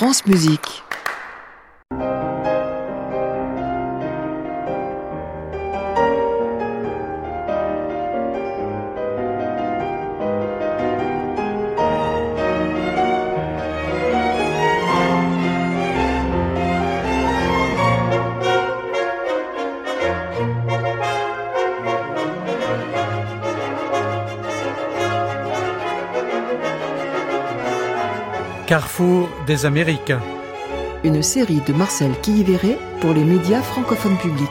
France Musique. Des. Une série de Marcel Quilliveré pour les médias francophones publics.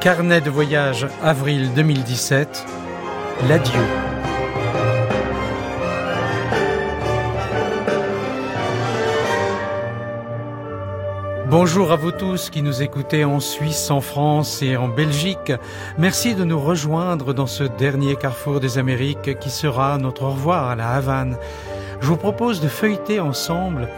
Carnet de voyage avril 2017. L'adieu. Bonjour à vous tous qui nous écoutez en Suisse, en France et en Belgique. Merci de nous rejoindre dans ce dernier carrefour des Amériques qui sera notre au revoir à la Havane. Je vous propose de feuilleter ensemble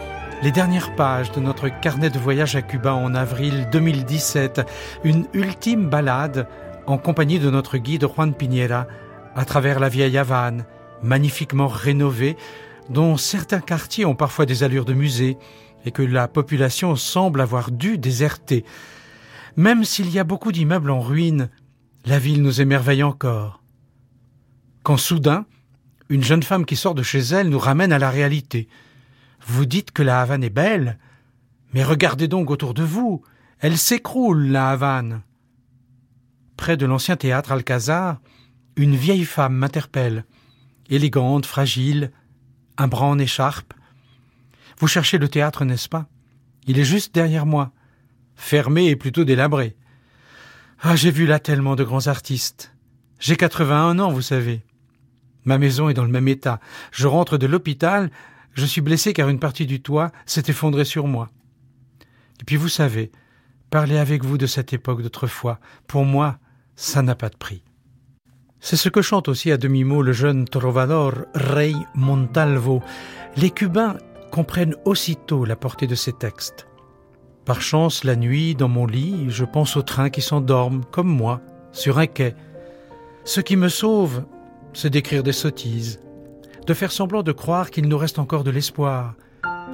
les dernières pages de notre carnet de voyage à Cuba en avril 2017, une ultime balade en compagnie de notre guide Juan Piñera à travers la vieille Havane, magnifiquement rénovée, dont certains quartiers ont parfois des allures de musée, et que la population semble avoir dû déserter. Même s'il y a beaucoup d'immeubles en ruine, la ville nous émerveille encore. Quand soudain, une jeune femme qui sort de chez elle nous ramène à la réalité. Vous dites que la Havane est belle, mais regardez donc autour de vous, elle s'écroule, la Havane. Près de l'ancien théâtre Alcazar, une vieille femme m'interpelle, élégante, fragile, un bras en écharpe, vous cherchez le théâtre, n'est-ce pas? Il est juste derrière moi, fermé et plutôt délabré. Ah, j'ai vu là tellement de grands artistes. J'ai 81 ans, vous savez. Ma maison est dans le même état. Je rentre de l'hôpital, je suis blessé car une partie du toit s'est effondrée sur moi. Et puis vous savez, parler avec vous de cette époque d'autrefois, pour moi, ça n'a pas de prix. C'est ce que chante aussi à demi-mot le jeune trovador Rey Montalvo. Les Cubains comprennent aussitôt la portée de ces textes. Par chance, la nuit, dans mon lit, je pense aux trains qui s'endorment, comme moi, sur un quai. Ce qui me sauve, c'est d'écrire des sottises, de faire semblant de croire qu'il nous reste encore de l'espoir,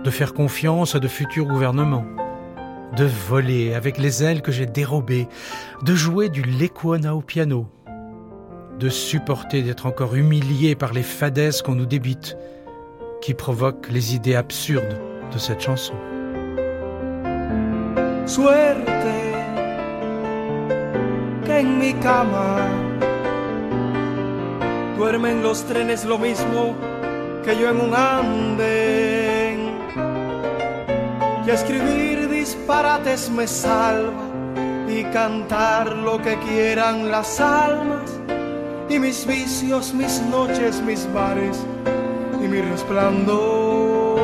de faire confiance à de futurs gouvernements, de voler avec les ailes que j'ai dérobées, de jouer du lecuona au piano, de supporter d'être encore humilié par les fadaises qu'on nous débite, qui provoque les idées absurdes de cette chanson. Suerte que en mi cama duermen los trenes lo mismo que yo en un andén. Y escribir disparates me salva y cantar lo que quieran las almas y mis vicios, mis noches, mis bares resplandor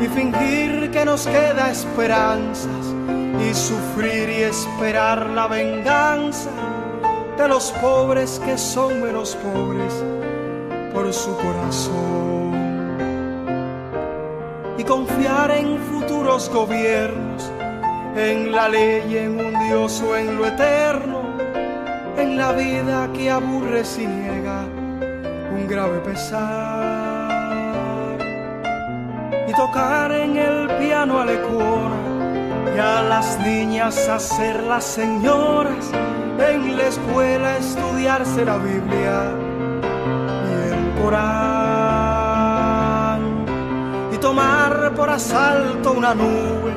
y fingir que nos queda esperanzas y sufrir y esperar la venganza de los pobres que son menos pobres por su corazón. Y confiar en futuros gobiernos en la ley en un dios o en lo eterno en la vida que aburre y niega grave pesar y tocar en el piano a y a las niñas hacer las señoras. En la escuela estudiarse la Biblia y el Corán. Y tomar por asalto una nube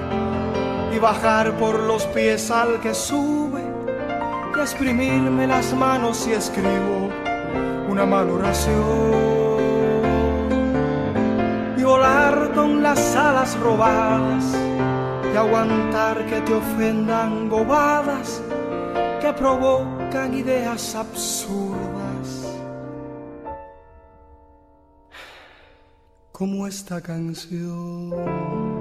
y bajar por los pies al que sube y exprimirme las manos y escribo una mala oración y volar con las alas robadas y aguantar que te ofendan bobadas que provocan ideas absurdas como esta canción.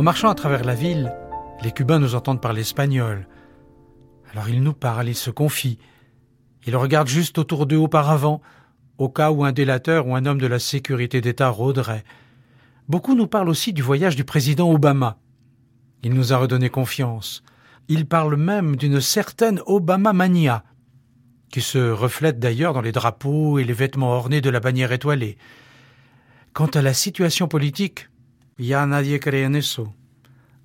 En marchant à travers la ville, les Cubains nous entendent parler espagnol. Alors ils nous parlent, ils se confient. Ils regardent juste autour d'eux auparavant, au cas où un délateur ou un homme de la sécurité d'État rôderait. Beaucoup nous parlent aussi du voyage du président Obama. Il nous a redonné confiance. Il parle même d'une certaine Obama mania, qui se reflète d'ailleurs dans les drapeaux et les vêtements ornés de la bannière étoilée. Quant à la situation politique, ya nadie en eso.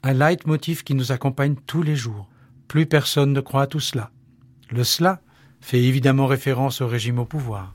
Un leitmotiv qui nous accompagne tous les jours. Plus personne ne croit à tout cela. Le cela fait évidemment référence au régime au pouvoir.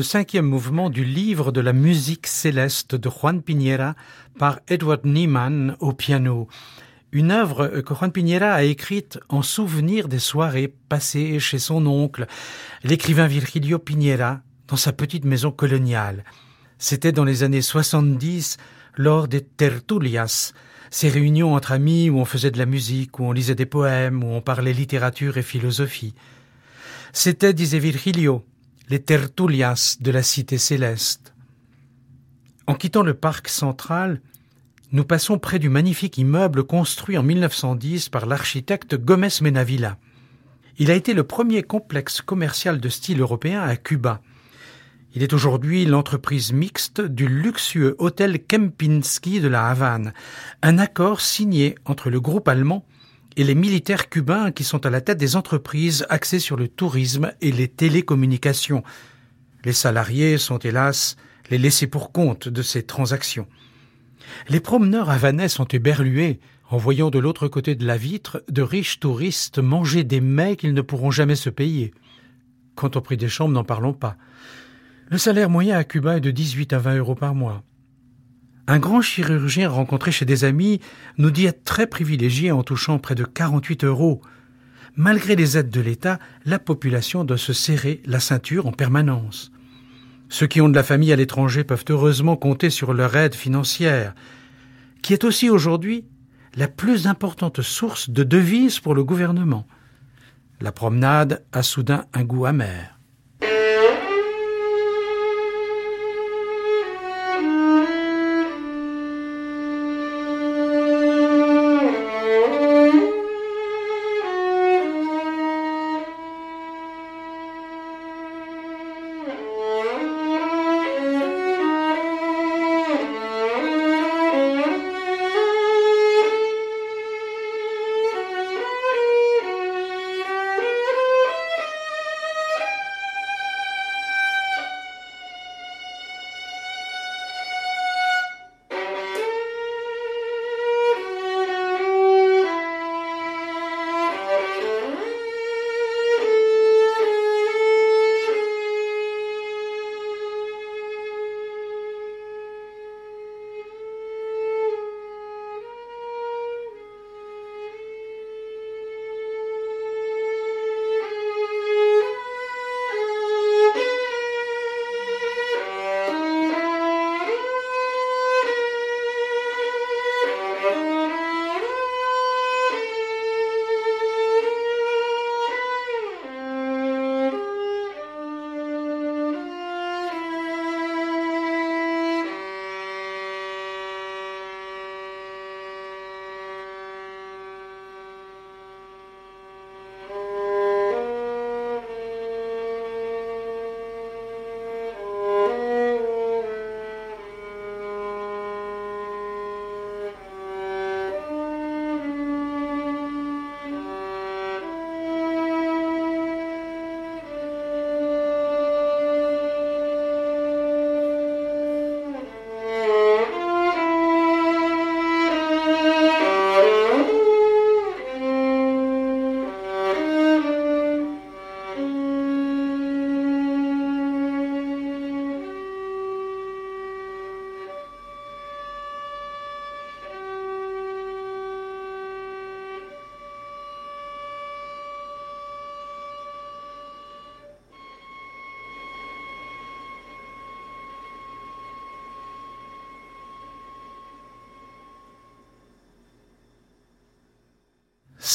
Le cinquième mouvement du livre de la musique céleste de Juan Piñera par Edward Niemann au piano. Une œuvre que Juan Piñera a écrite en souvenir des soirées passées chez son oncle, l'écrivain Virgilio Piñera, dans sa petite maison coloniale. C'était dans les années 70, lors des tertulias, ces réunions entre amis où on faisait de la musique, où on lisait des poèmes, où on parlait littérature et philosophie. C'était, disait Virgilio, les tertulias de la cité céleste. En quittant le parc central, nous passons près du magnifique immeuble construit en 1910 par l'architecte Gomez Menavilla. Il a été le premier complexe commercial de style européen à Cuba. Il est aujourd'hui l'entreprise mixte du luxueux hôtel Kempinski de la Havane, un accord signé entre le groupe allemand et les militaires cubains qui sont à la tête des entreprises axées sur le tourisme et les télécommunications. Les salariés sont hélas les laissés pour compte de ces transactions. Les promeneurs havanais sont éberlués en voyant de l'autre côté de la vitre de riches touristes manger des mets qu'ils ne pourront jamais se payer. Quant au prix des chambres, n'en parlons pas. Le salaire moyen à Cuba est de 18 à 20 euros par mois. Un grand chirurgien rencontré chez des amis nous dit être très privilégié en touchant près de 48 euros. Malgré les aides de l'État, la population doit se serrer la ceinture en permanence. Ceux qui ont de la famille à l'étranger peuvent heureusement compter sur leur aide financière, qui est aussi aujourd'hui la plus importante source de devises pour le gouvernement. La promenade a soudain un goût amer.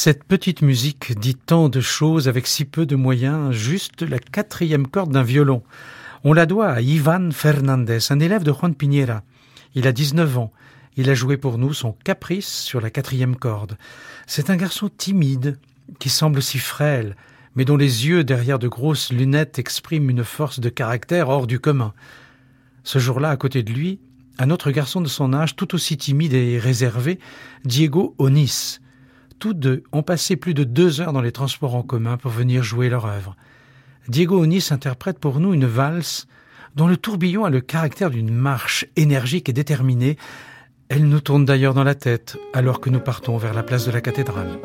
Cette petite musique dit tant de choses avec si peu de moyens, juste la quatrième corde d'un violon. On la doit à Ivan Fernandez, un élève de Juan Piñera. Il a 19 ans. Il a joué pour nous son caprice sur la quatrième corde. C'est un garçon timide, qui semble si frêle, mais dont les yeux derrière de grosses lunettes expriment une force de caractère hors du commun. Ce jour-là, à côté de lui, un autre garçon de son âge, tout aussi timide et réservé, Diego Onis. Tous deux ont passé plus de deux heures dans les transports en commun pour venir jouer leur œuvre. Diego Onis interprète pour nous une valse dont le tourbillon a le caractère d'une marche énergique et déterminée. Elle nous tourne d'ailleurs dans la tête alors que nous partons vers la place de la cathédrale.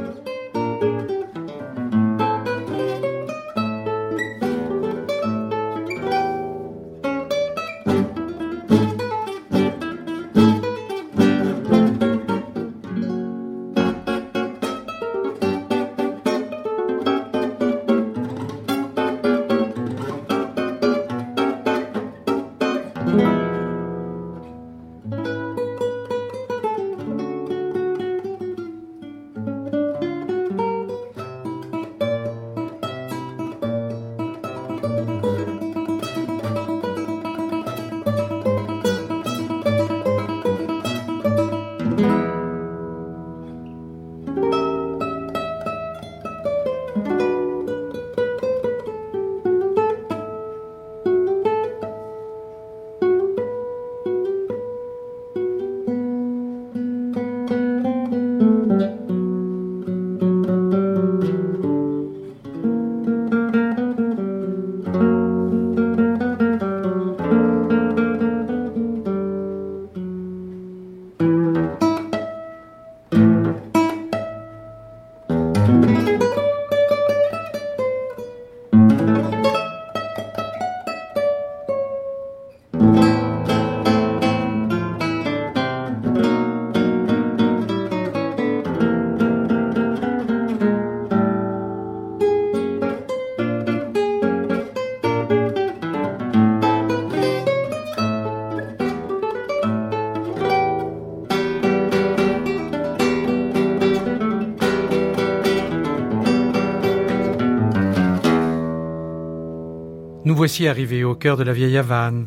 Voici arrivés au cœur de la vieille Havane,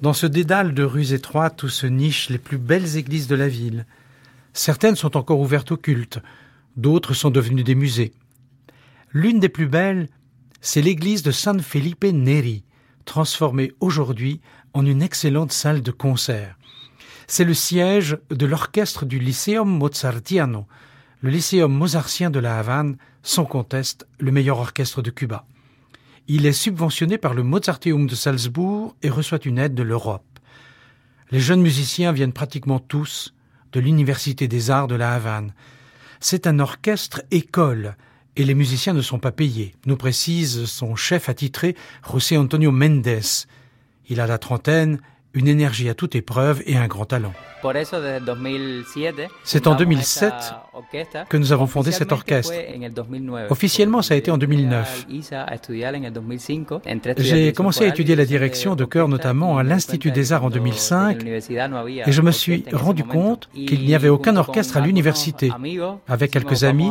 dans ce dédale de rues étroites où se nichent les plus belles églises de la ville. Certaines sont encore ouvertes au culte, d'autres sont devenues des musées. L'une des plus belles, c'est l'église de San Felipe Neri, transformée aujourd'hui en une excellente salle de concert. C'est le siège de l'orchestre du Lyceum Mozartiano, le Lycéum mozartien de la Havane, sans conteste le meilleur orchestre de Cuba. Il est subventionné par le Mozarteum de Salzbourg et reçoit une aide de l'Europe. Les jeunes musiciens viennent pratiquement tous de l'Université des Arts de la Havane. C'est un orchestre école et les musiciens ne sont pas payés, nous précise son chef attitré, José Antonio Mendes. Il a la trentaine, une énergie à toute épreuve et un grand talent. C'est en 2007 que nous avons fondé cet orchestre. Officiellement, ça a été en 2009. J'ai commencé à étudier la direction de chœur notamment à l'Institut des Arts en 2005 et je me suis rendu compte qu'il n'y avait aucun orchestre à l'université. Avec quelques amis,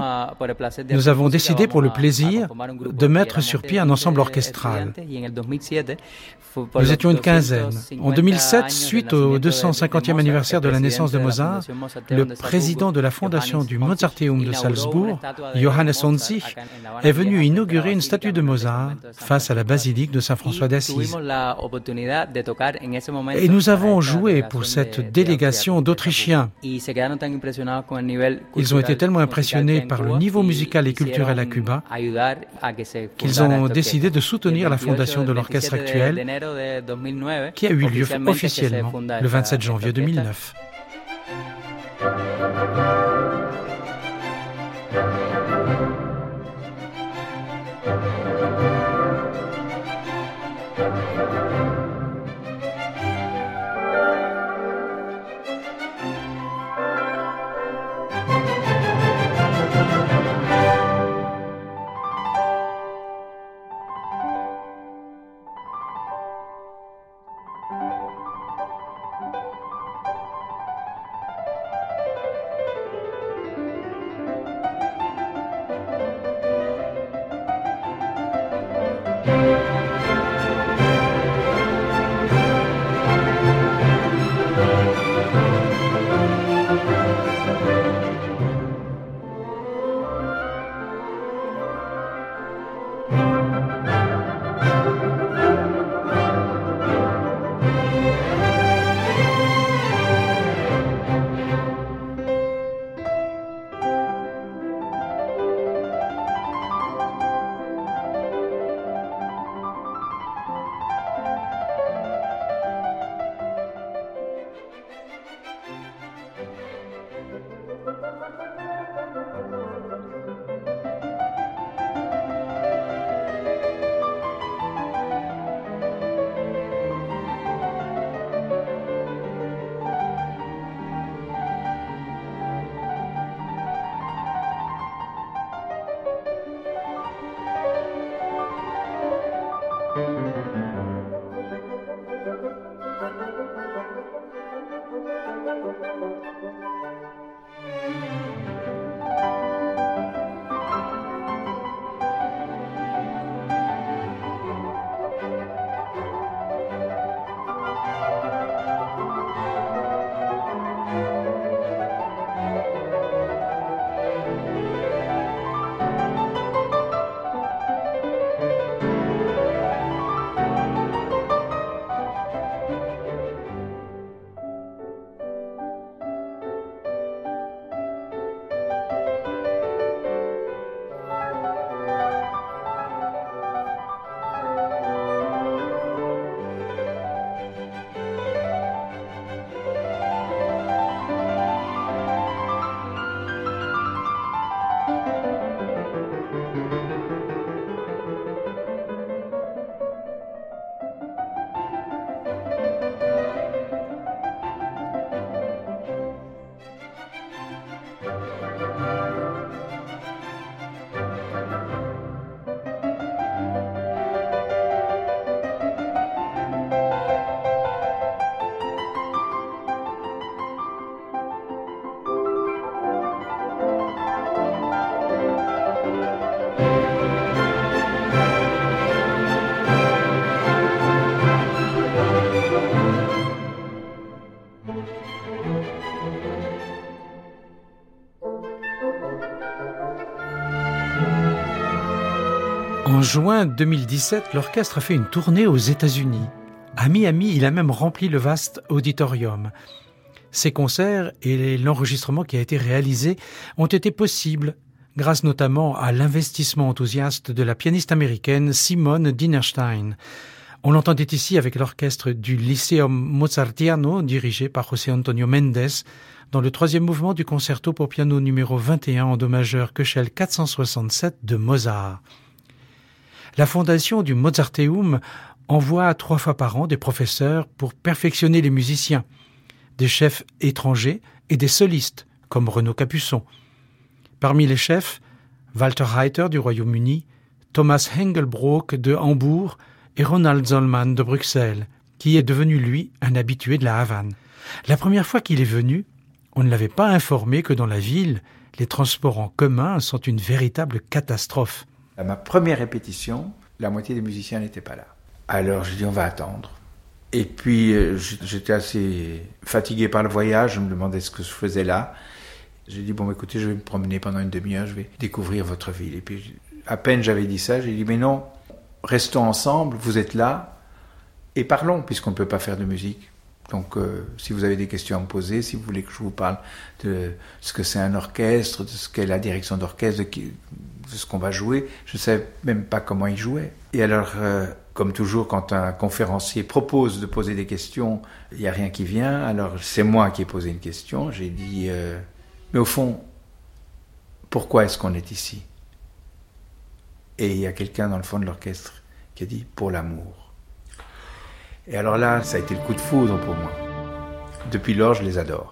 nous avons décidé pour le plaisir de mettre sur pied un ensemble orchestral. Nous étions une quinzaine. En 2007, suite au 250e anniversaire de la naissance de Mozart, le président de la fondation du Mozarteum de Salzbourg, Johannes Onzig, est venu inaugurer une statue de Mozart face à la basilique de Saint-François d'Assise. Et nous avons joué pour cette délégation d'Autrichiens. Ils ont été tellement impressionnés par le niveau musical et culturel à Cuba qu'ils ont décidé de soutenir la fondation de l'orchestre actuel qui a eu lieu officiellement le 27 janvier 2009. Juin 2017, l'orchestre a fait une tournée aux États-Unis. À Miami, il a même rempli le vaste auditorium. Ces concerts et l'enregistrement qui a été réalisé ont été possibles grâce notamment à l'investissement enthousiaste de la pianiste américaine Simone Dinerstein. On l'entendait ici avec l'orchestre du Lyceum Mozartiano dirigé par José Antonio Mendes dans le troisième mouvement du concerto pour piano numéro 21 en do majeur Köchel 467 de Mozart. La fondation du Mozarteum envoie trois fois par an des professeurs pour perfectionner les musiciens, des chefs étrangers et des solistes, comme Renaud Capuçon. Parmi les chefs, Walter Reiter du Royaume-Uni, Thomas Hengelbrock de Hambourg et Ronald Zollman de Bruxelles, qui est devenu, lui, un habitué de la Havane. La première fois qu'il est venu, on ne l'avait pas informé que dans la ville, les transports en commun sont une véritable catastrophe. À ma première répétition, la moitié des musiciens n'étaient pas là. Alors je dis on va attendre. Et puis euh, j'étais assez fatigué par le voyage, je me demandais ce que je faisais là. J'ai dit bon écoutez, je vais me promener pendant une demi-heure, je vais découvrir votre ville. Et puis à peine j'avais dit ça, j'ai dit mais non, restons ensemble, vous êtes là et parlons puisqu'on ne peut pas faire de musique. Donc, euh, si vous avez des questions à me poser, si vous voulez que je vous parle de ce que c'est un orchestre, de ce qu'est la direction d'orchestre, de, ce qu'on va jouer, je ne savais même pas comment il jouait. Et alors, euh, comme toujours, quand un conférencier propose de poser des questions, il n'y a rien qui vient. Alors, c'est moi qui ai posé une question. J'ai dit, euh, mais au fond, pourquoi est-ce qu'on est ici? Et il y a quelqu'un dans le fond de l'orchestre qui a dit, pour l'amour. Et alors là, ça a été le coup de foudre pour moi. Depuis lors, je les adore.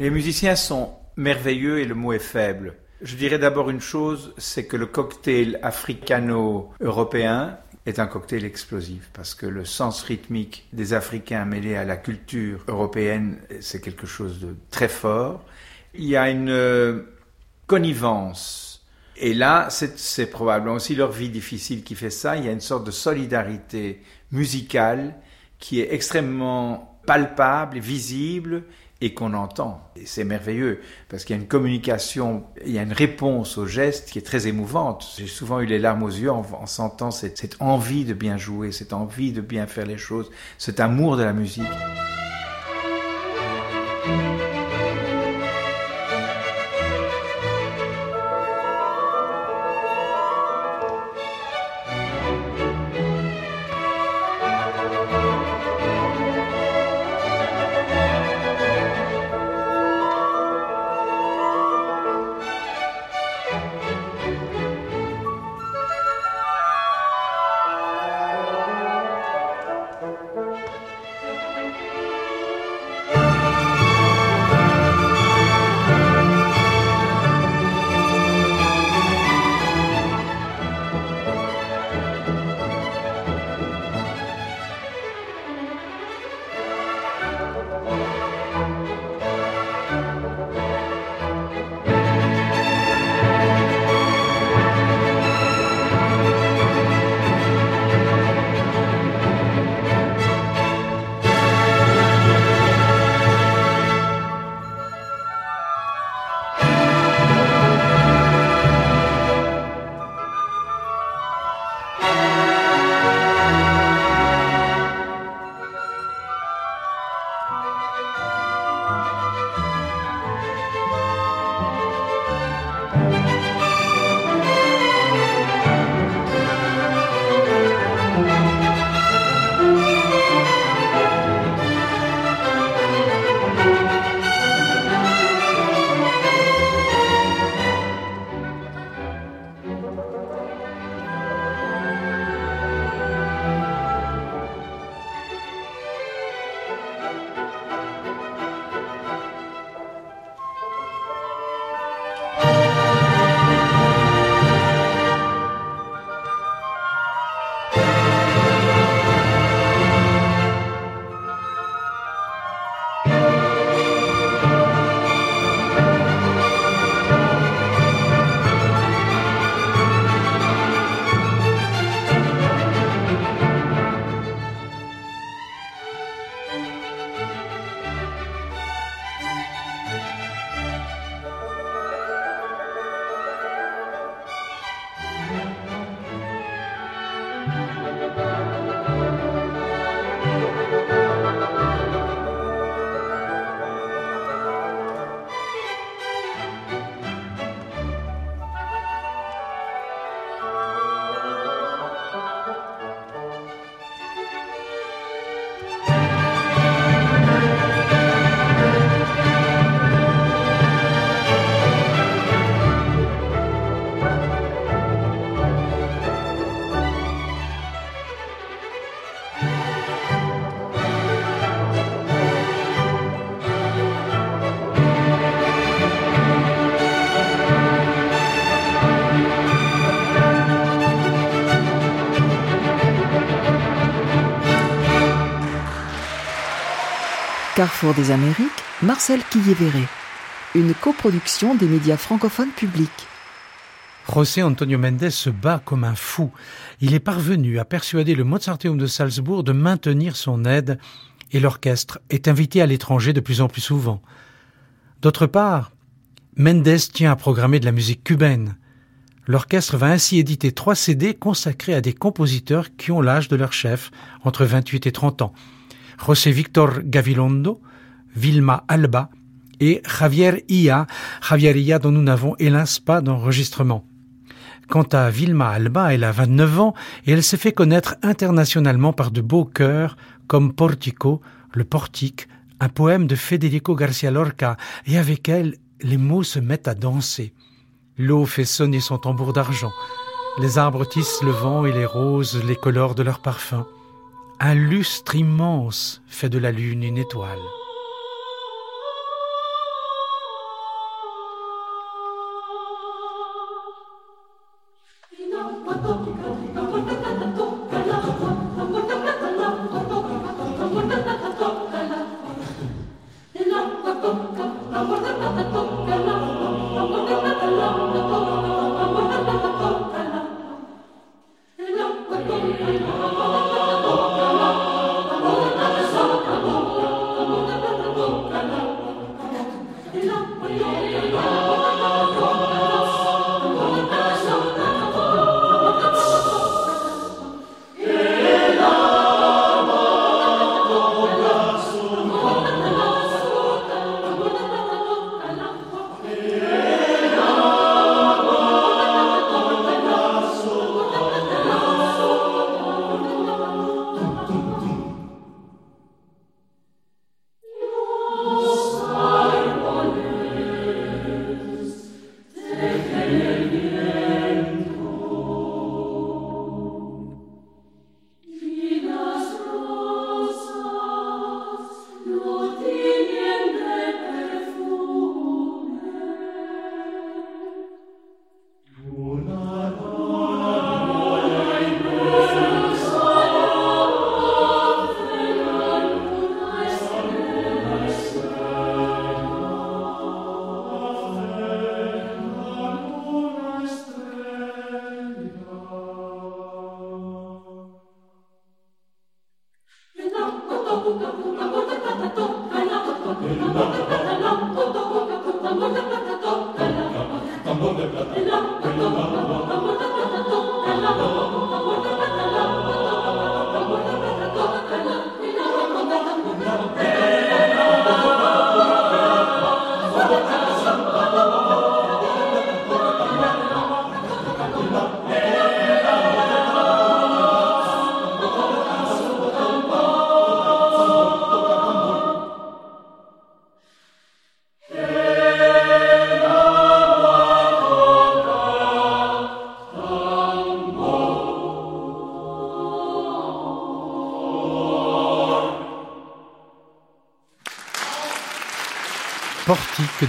Les musiciens sont merveilleux et le mot est faible. Je dirais d'abord une chose, c'est que le cocktail africano-européen est un cocktail explosif parce que le sens rythmique des Africains mêlé à la culture européenne, c'est quelque chose de très fort. Il y a une euh, connivence. Et là, c'est probablement aussi leur vie difficile qui fait ça. Il y a une sorte de solidarité musicale qui est extrêmement palpable, visible et qu'on entend. Et c'est merveilleux parce qu'il y a une communication, il y a une réponse au geste qui est très émouvante. J'ai souvent eu les larmes aux yeux en, en sentant cette envie de bien jouer, cette envie de bien faire les choses, cet amour de la musique. Carrefour des Amériques, Marcel Quillévéré. Une coproduction des médias francophones publics. José Antonio Mendes se bat comme un fou. Il est parvenu à persuader le Mozarteum de Salzbourg de maintenir son aide et l'orchestre est invité à l'étranger de plus en plus souvent. D'autre part, Mendes tient à programmer de la musique cubaine. L'orchestre va ainsi éditer trois CD consacrés à des compositeurs qui ont l'âge de leur chef, entre 28 et 30 ans. José Victor Gavilondo, Vilma Alba et Javier Ia, Javier Ia dont nous n'avons hélas pas d'enregistrement. Quant à Vilma Alba, elle a 29 ans et elle s'est fait connaître internationalement par de beaux chœurs comme Portico, le portique, un poème de Federico Garcia Lorca, et avec elle, les mots se mettent à danser. L'eau fait sonner son tambour d'argent. Les arbres tissent le vent et les roses les colorent de leur parfum. Un lustre immense fait de la lune une étoile.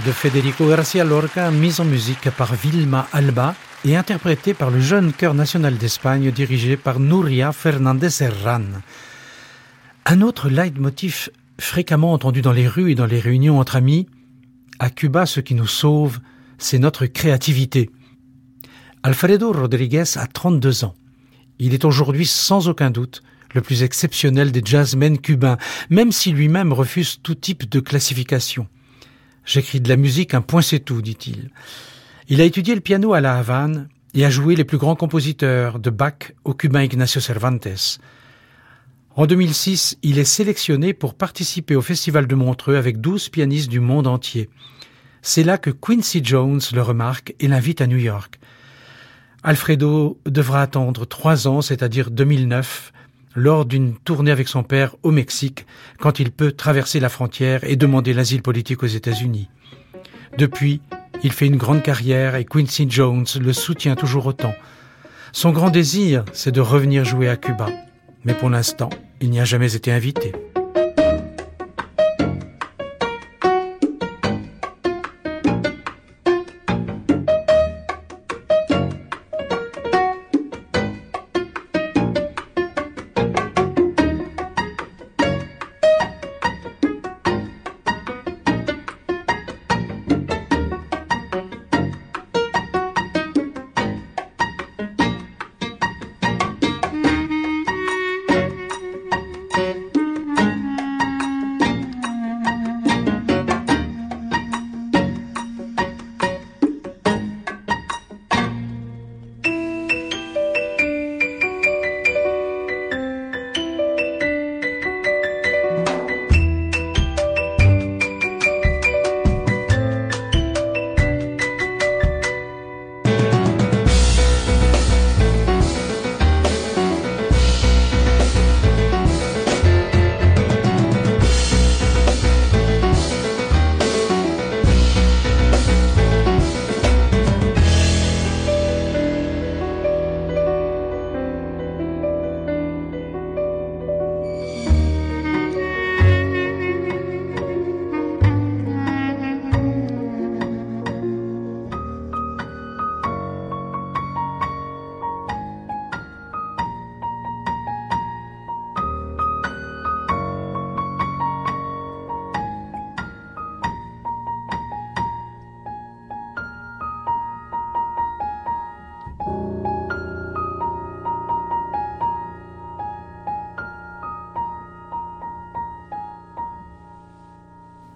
De Federico Garcia Lorca, mise en musique par Vilma Alba et interprété par le jeune chœur national d'Espagne dirigé par Nuria Fernandez Herran. Un autre leitmotiv fréquemment entendu dans les rues et dans les réunions entre amis, à Cuba ce qui nous sauve, c'est notre créativité. Alfredo Rodriguez a 32 ans. Il est aujourd'hui sans aucun doute le plus exceptionnel des jazzmen cubains, même si lui-même refuse tout type de classification. J'écris de la musique, un point c'est tout, dit-il. Il a étudié le piano à La Havane et a joué les plus grands compositeurs, de Bach au cubain Ignacio Cervantes. En 2006, il est sélectionné pour participer au Festival de Montreux avec douze pianistes du monde entier. C'est là que Quincy Jones le remarque et l'invite à New York. Alfredo devra attendre trois ans, c'est-à-dire 2009, lors d'une tournée avec son père au Mexique, quand il peut traverser la frontière et demander l'asile politique aux États-Unis. Depuis, il fait une grande carrière et Quincy Jones le soutient toujours autant. Son grand désir, c'est de revenir jouer à Cuba. Mais pour l'instant, il n'y a jamais été invité.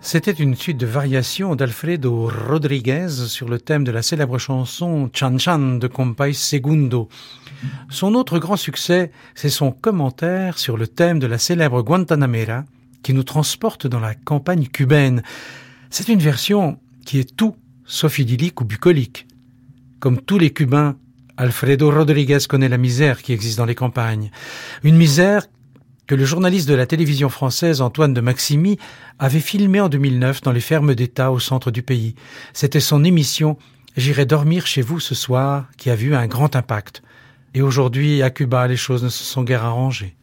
C'était une suite de variations d'Alfredo Rodriguez sur le thème de la célèbre chanson Chan Chan de Compay Segundo. Son autre grand succès, c'est son commentaire sur le thème de la célèbre Guantanamera qui nous transporte dans la campagne cubaine. C'est une version qui est tout sauf idyllique ou bucolique. Comme tous les Cubains, Alfredo Rodriguez connaît la misère qui existe dans les campagnes. Une misère que le journaliste de la télévision française Antoine de Maximi avait filmé en 2009 dans les fermes d'État au centre du pays. C'était son émission J'irai dormir chez vous ce soir qui a vu un grand impact. Et aujourd'hui, à Cuba, les choses ne se sont guère arrangées.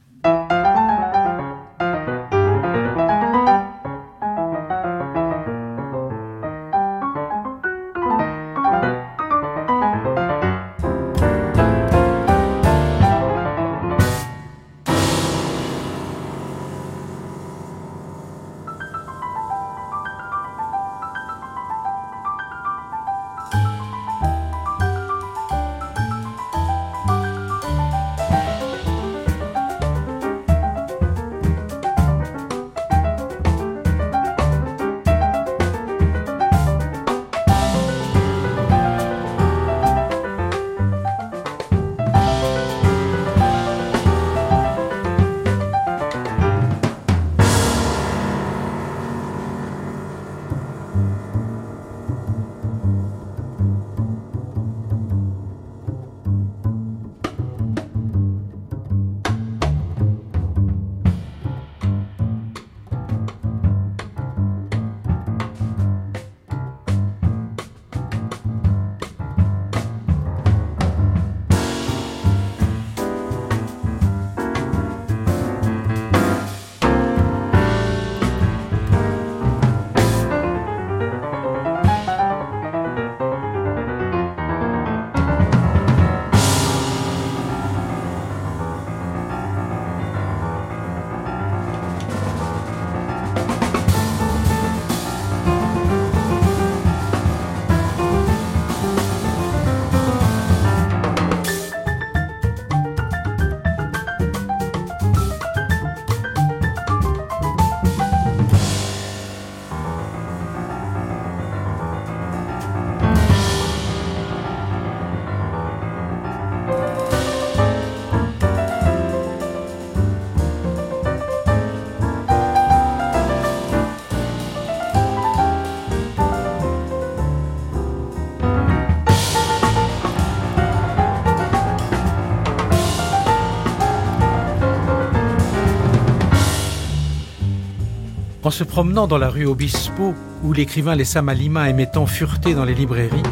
En se promenant dans la rue Obispo, où l'écrivain laissa Malima émettant fureté dans les librairies,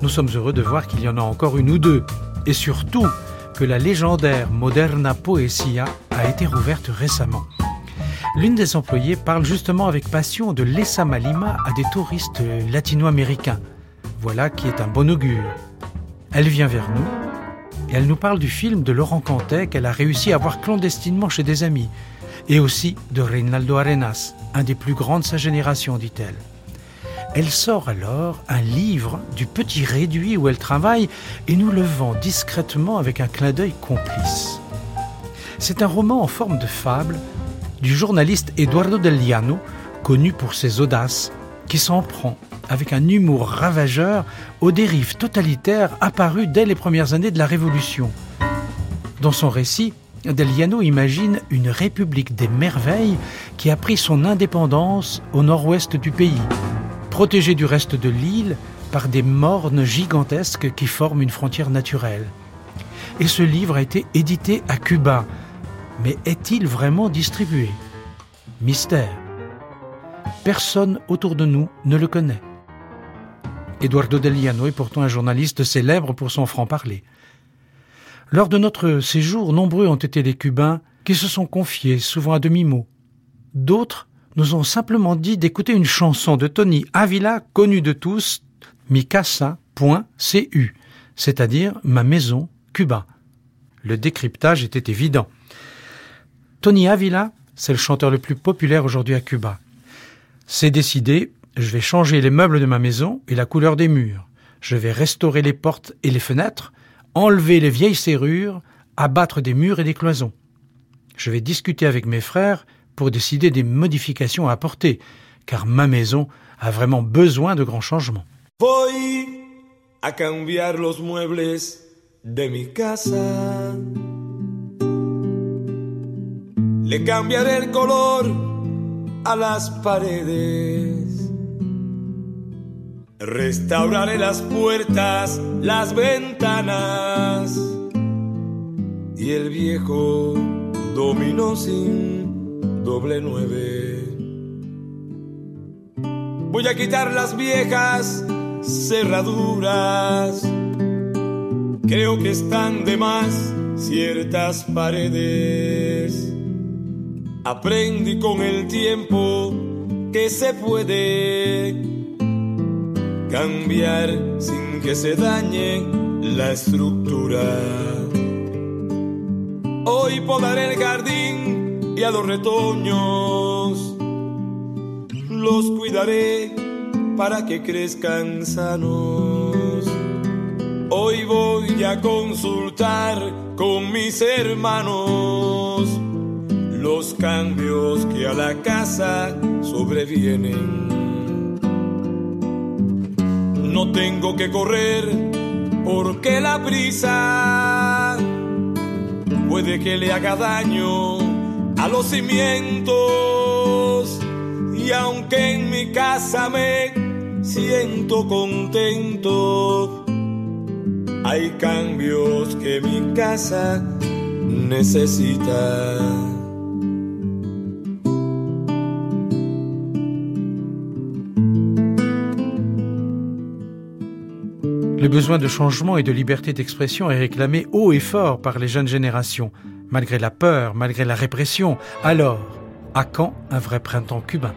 nous sommes heureux de voir qu'il y en a encore une ou deux, et surtout que la légendaire Moderna Poesia a été rouverte récemment. L'une des employées parle justement avec passion de l'Essa Malima à des touristes latino-américains. Voilà qui est un bon augure. Elle vient vers nous et elle nous parle du film de Laurent Cantet qu'elle a réussi à voir clandestinement chez des amis, et aussi de Reinaldo Arenas, un des plus grands de sa génération, dit-elle. Elle sort alors un livre du petit réduit où elle travaille et nous le vend discrètement avec un clin d'œil complice. C'est un roman en forme de fable du journaliste Eduardo Del Llano, connu pour ses audaces, qui s'en prend avec un humour ravageur aux dérives totalitaires apparues dès les premières années de la Révolution. Dans son récit, Del Llano imagine une république des merveilles qui a pris son indépendance au nord-ouest du pays, protégée du reste de l'île par des mornes gigantesques qui forment une frontière naturelle. Et ce livre a été édité à Cuba. Mais est-il vraiment distribué? Mystère. Personne autour de nous ne le connaît. Eduardo Deliano est pourtant un journaliste célèbre pour son franc-parler. Lors de notre séjour, nombreux ont été les Cubains qui se sont confiés, souvent à demi-mot. D'autres nous ont simplement dit d'écouter une chanson de Tony Avila, connue de tous, Micasa.cu, c'est-à-dire Ma maison, Cuba. Le décryptage était évident. Tony Avila, c'est le chanteur le plus populaire aujourd'hui à Cuba. C'est décidé, je vais changer les meubles de ma maison et la couleur des murs. Je vais restaurer les portes et les fenêtres, enlever les vieilles serrures, abattre des murs et des cloisons. Je vais discuter avec mes frères pour décider des modifications à apporter, car ma maison a vraiment besoin de grands changements. Cambiar los muebles de mi casa. Le el color a las paredes. Restauraré las puertas, las ventanas y el viejo dominó sin doble nueve. Voy a quitar las viejas cerraduras. Creo que están de más ciertas paredes. Aprendí con el tiempo que se puede cambiar sin que se dañe la estructura. Hoy podaré el jardín y a los retoños los cuidaré para que crezcan sanos. Hoy voy a consultar con mis hermanos los cambios que a la casa sobrevienen no tengo que correr porque la prisa puede que le haga daño a los cimientos. Y aunque en mi casa me siento contento, hay cambios que mi casa necesita. Le besoin de changement et de liberté d'expression est réclamé haut et fort par les jeunes générations, malgré la peur, malgré la répression. Alors, à quand un vrai printemps cubain?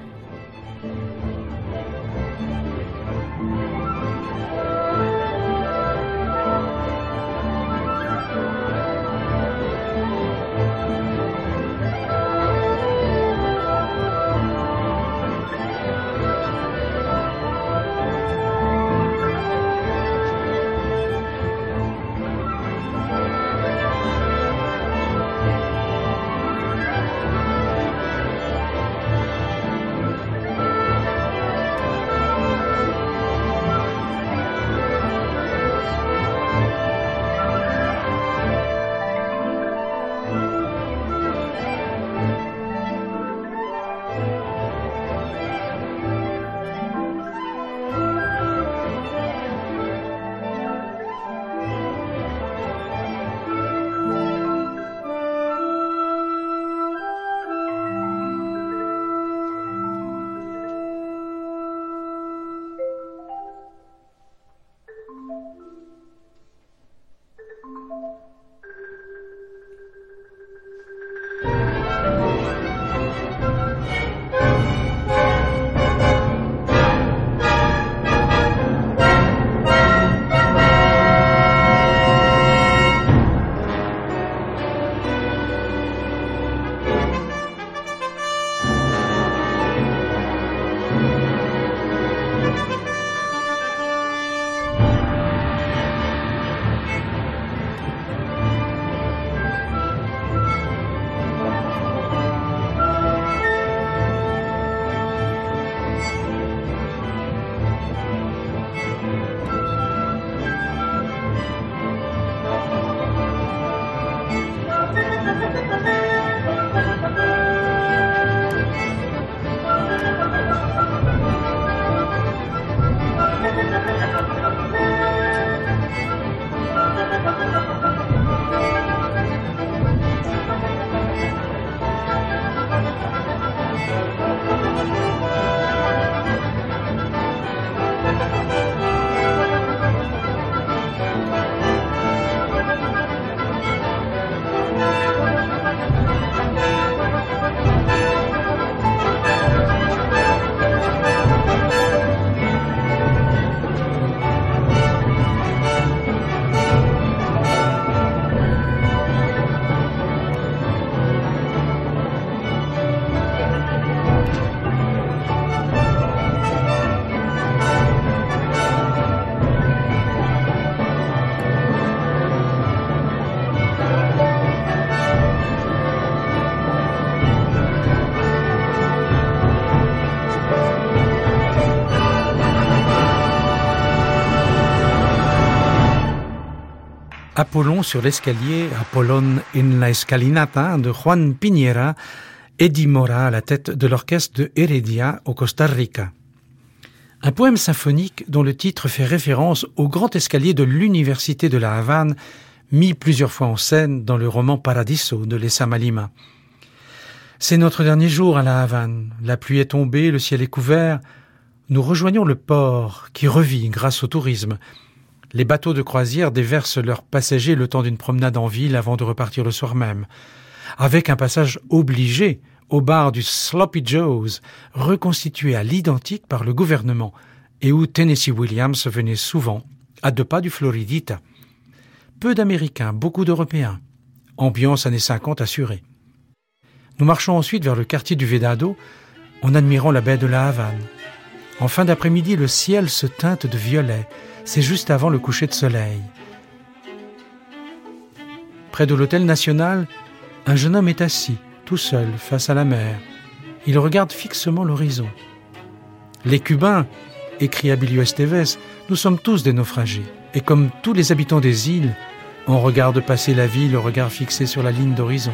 Apollon sur l'escalier, Apollon in la escalinata de Juan Piñera, Eddie Mora à la tête de l'orchestre de Heredia au Costa Rica. Un poème symphonique dont le titre fait référence au grand escalier de l'Université de la Havane, mis plusieurs fois en scène dans le roman Paradiso de Lessa Malima. C'est notre dernier jour à la Havane. La pluie est tombée, le ciel est couvert. Nous rejoignons le port qui revit grâce au tourisme. Les bateaux de croisière déversent leurs passagers le temps d'une promenade en ville avant de repartir le soir même. Avec un passage obligé au bar du Sloppy Joe's, reconstitué à l'identique par le gouvernement, et où Tennessee Williams venait souvent, à deux pas du Floridita. Peu d'Américains, beaucoup d'Européens. Ambiance années 50 assurée. Nous marchons ensuite vers le quartier du Vedado, en admirant la baie de la Havane. En fin d'après-midi, le ciel se teinte de violet. C'est juste avant le coucher de soleil. Près de l'hôtel national, un jeune homme est assis, tout seul, face à la mer. Il regarde fixement l'horizon. Les Cubains, écrit Abilio Esteves, nous sommes tous des naufragés. Et comme tous les habitants des îles, on regarde passer la vie le regard fixé sur la ligne d'horizon.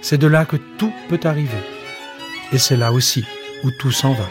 C'est de là que tout peut arriver. Et c'est là aussi où tout s'en va.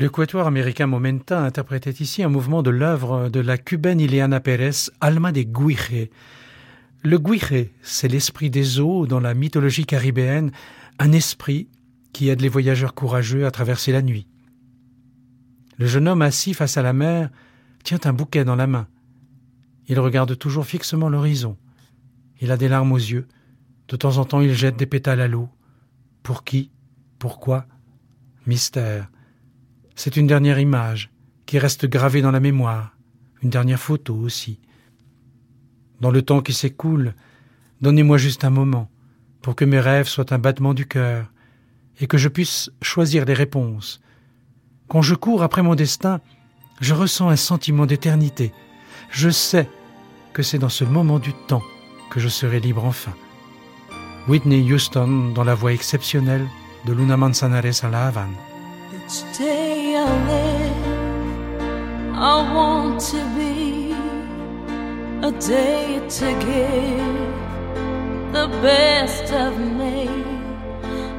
Le américain Momenta interprétait ici un mouvement de l'œuvre de la cubaine Ileana Pérez, Alma de Guije. Le Guije, c'est l'esprit des eaux dans la mythologie caribéenne, un esprit qui aide les voyageurs courageux à traverser la nuit. Le jeune homme assis face à la mer tient un bouquet dans la main. Il regarde toujours fixement l'horizon. Il a des larmes aux yeux. De temps en temps, il jette des pétales à l'eau. Pour qui? Pourquoi? Mystère. C'est une dernière image qui reste gravée dans la mémoire, une dernière photo aussi. Dans le temps qui s'écoule, donnez-moi juste un moment pour que mes rêves soient un battement du cœur et que je puisse choisir les réponses. Quand je cours après mon destin, je ressens un sentiment d'éternité. Je sais que c'est dans ce moment du temps que je serai libre enfin. Whitney Houston dans la voix exceptionnelle de Luna Manzanares à la Havane. Each day I live, I want to be a day to give the best of me.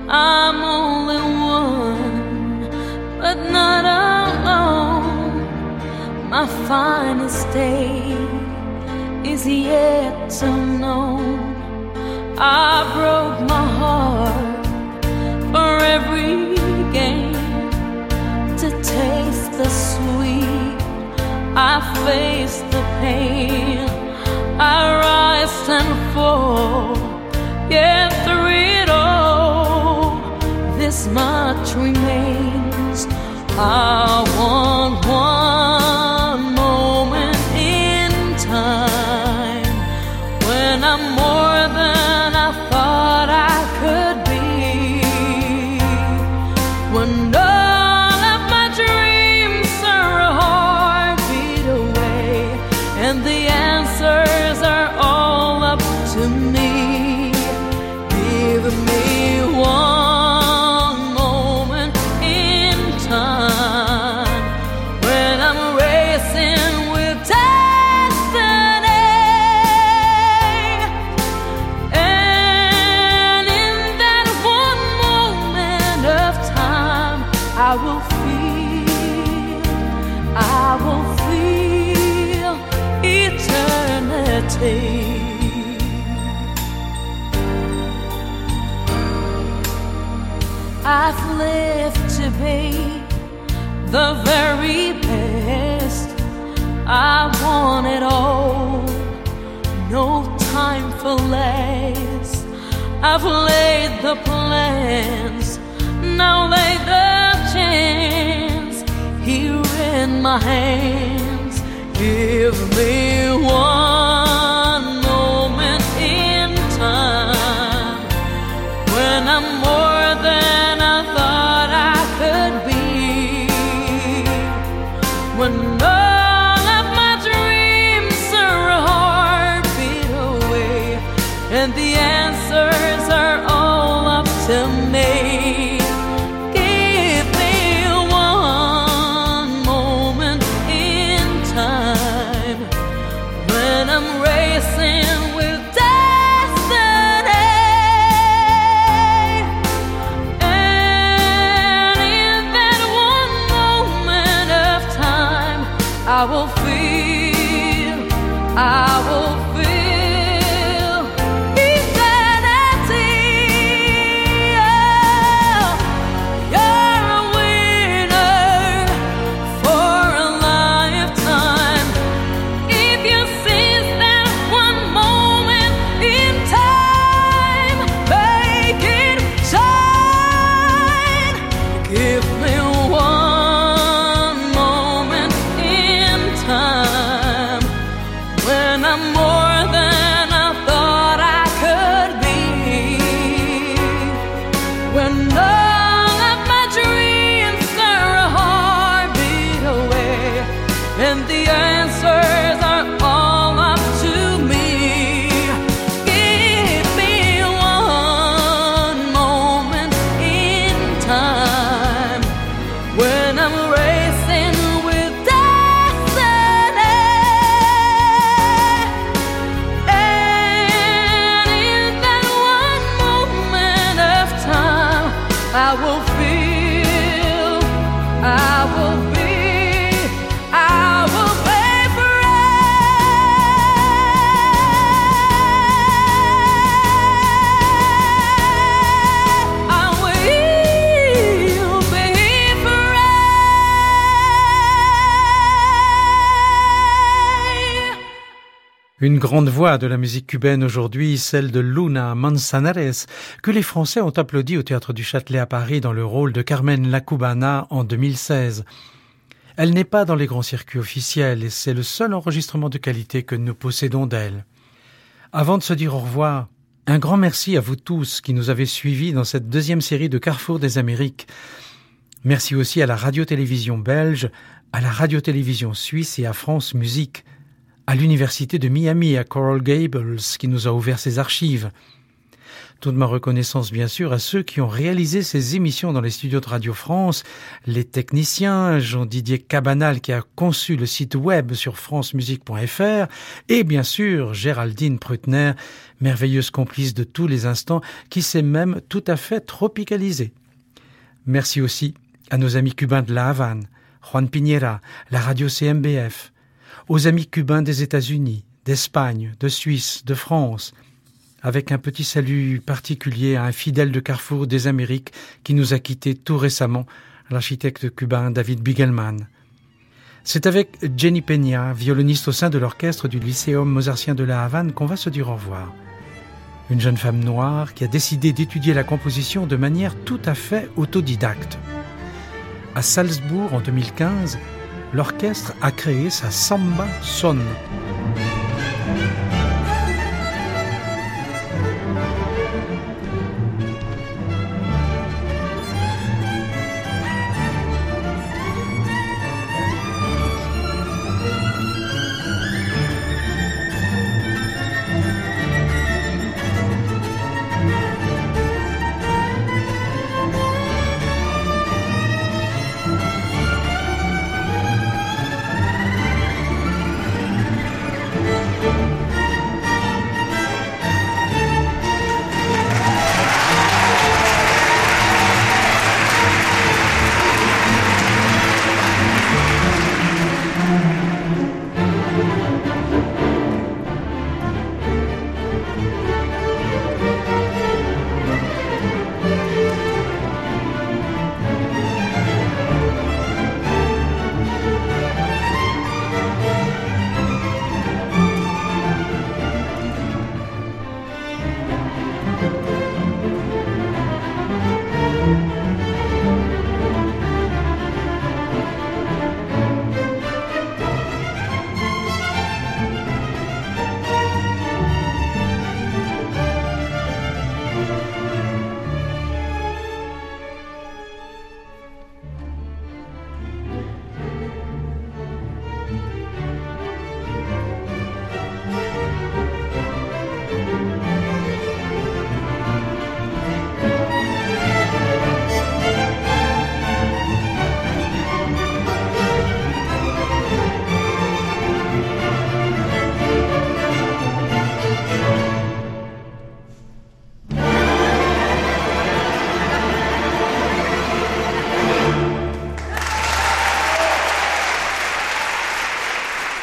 I'm only one, but not alone. My finest day is yet to know. I broke my heart for every game to taste the sweet. I face the pain. I rise and fall. Yet through it all, this much remains. I want one moment in time when I'm more than I thought my hands. Give me I will Une grande voix de la musique cubaine aujourd'hui, celle de Luna Manzanares, que les Français ont applaudi au Théâtre du Châtelet à Paris dans le rôle de Carmen La Cubana en 2016. Elle n'est pas dans les grands circuits officiels et c'est le seul enregistrement de qualité que nous possédons d'elle. Avant de se dire au revoir, un grand merci à vous tous qui nous avez suivis dans cette deuxième série de Carrefour des Amériques. Merci aussi à la radio-télévision belge, à la radio-télévision suisse et à France Musique, à l'université de Miami, à Coral Gables, qui nous a ouvert ses archives. Toute ma reconnaissance, bien sûr, à ceux qui ont réalisé ces émissions dans les studios de Radio France, les techniciens, Jean-Didier Cabanal qui a conçu le site web sur francemusique.fr et bien sûr Géraldine Prutner, merveilleuse complice de tous les instants qui s'est même tout à fait tropicalisée. Merci aussi à nos amis cubains de La Havane, Juan Piñera, la radio CMBF, aux amis cubains des États-Unis, d'Espagne, de Suisse, de France, avec un petit salut particulier à un fidèle de Carrefour des Amériques qui nous a quittés tout récemment, l'architecte cubain David Bigelman. C'est avec Jenny Peña, violoniste au sein de l'orchestre du Lycéum Mozartien de la Havane, qu'on va se dire au revoir. Une jeune femme noire qui a décidé d'étudier la composition de manière tout à fait autodidacte. À Salzbourg en 2015, l'orchestre a créé sa Samba Son,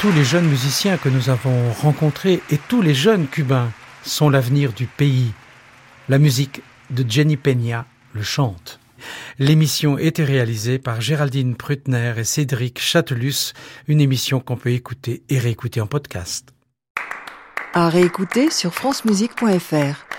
tous les jeunes musiciens que nous avons rencontrés et tous les jeunes cubains sont l'avenir du pays. La musique de Jenny Peña le chante. L'émission était réalisée par Géraldine Prutner et Cédric Chatelus, une émission qu'on peut écouter et réécouter en podcast. À réécouter sur francemusique.fr.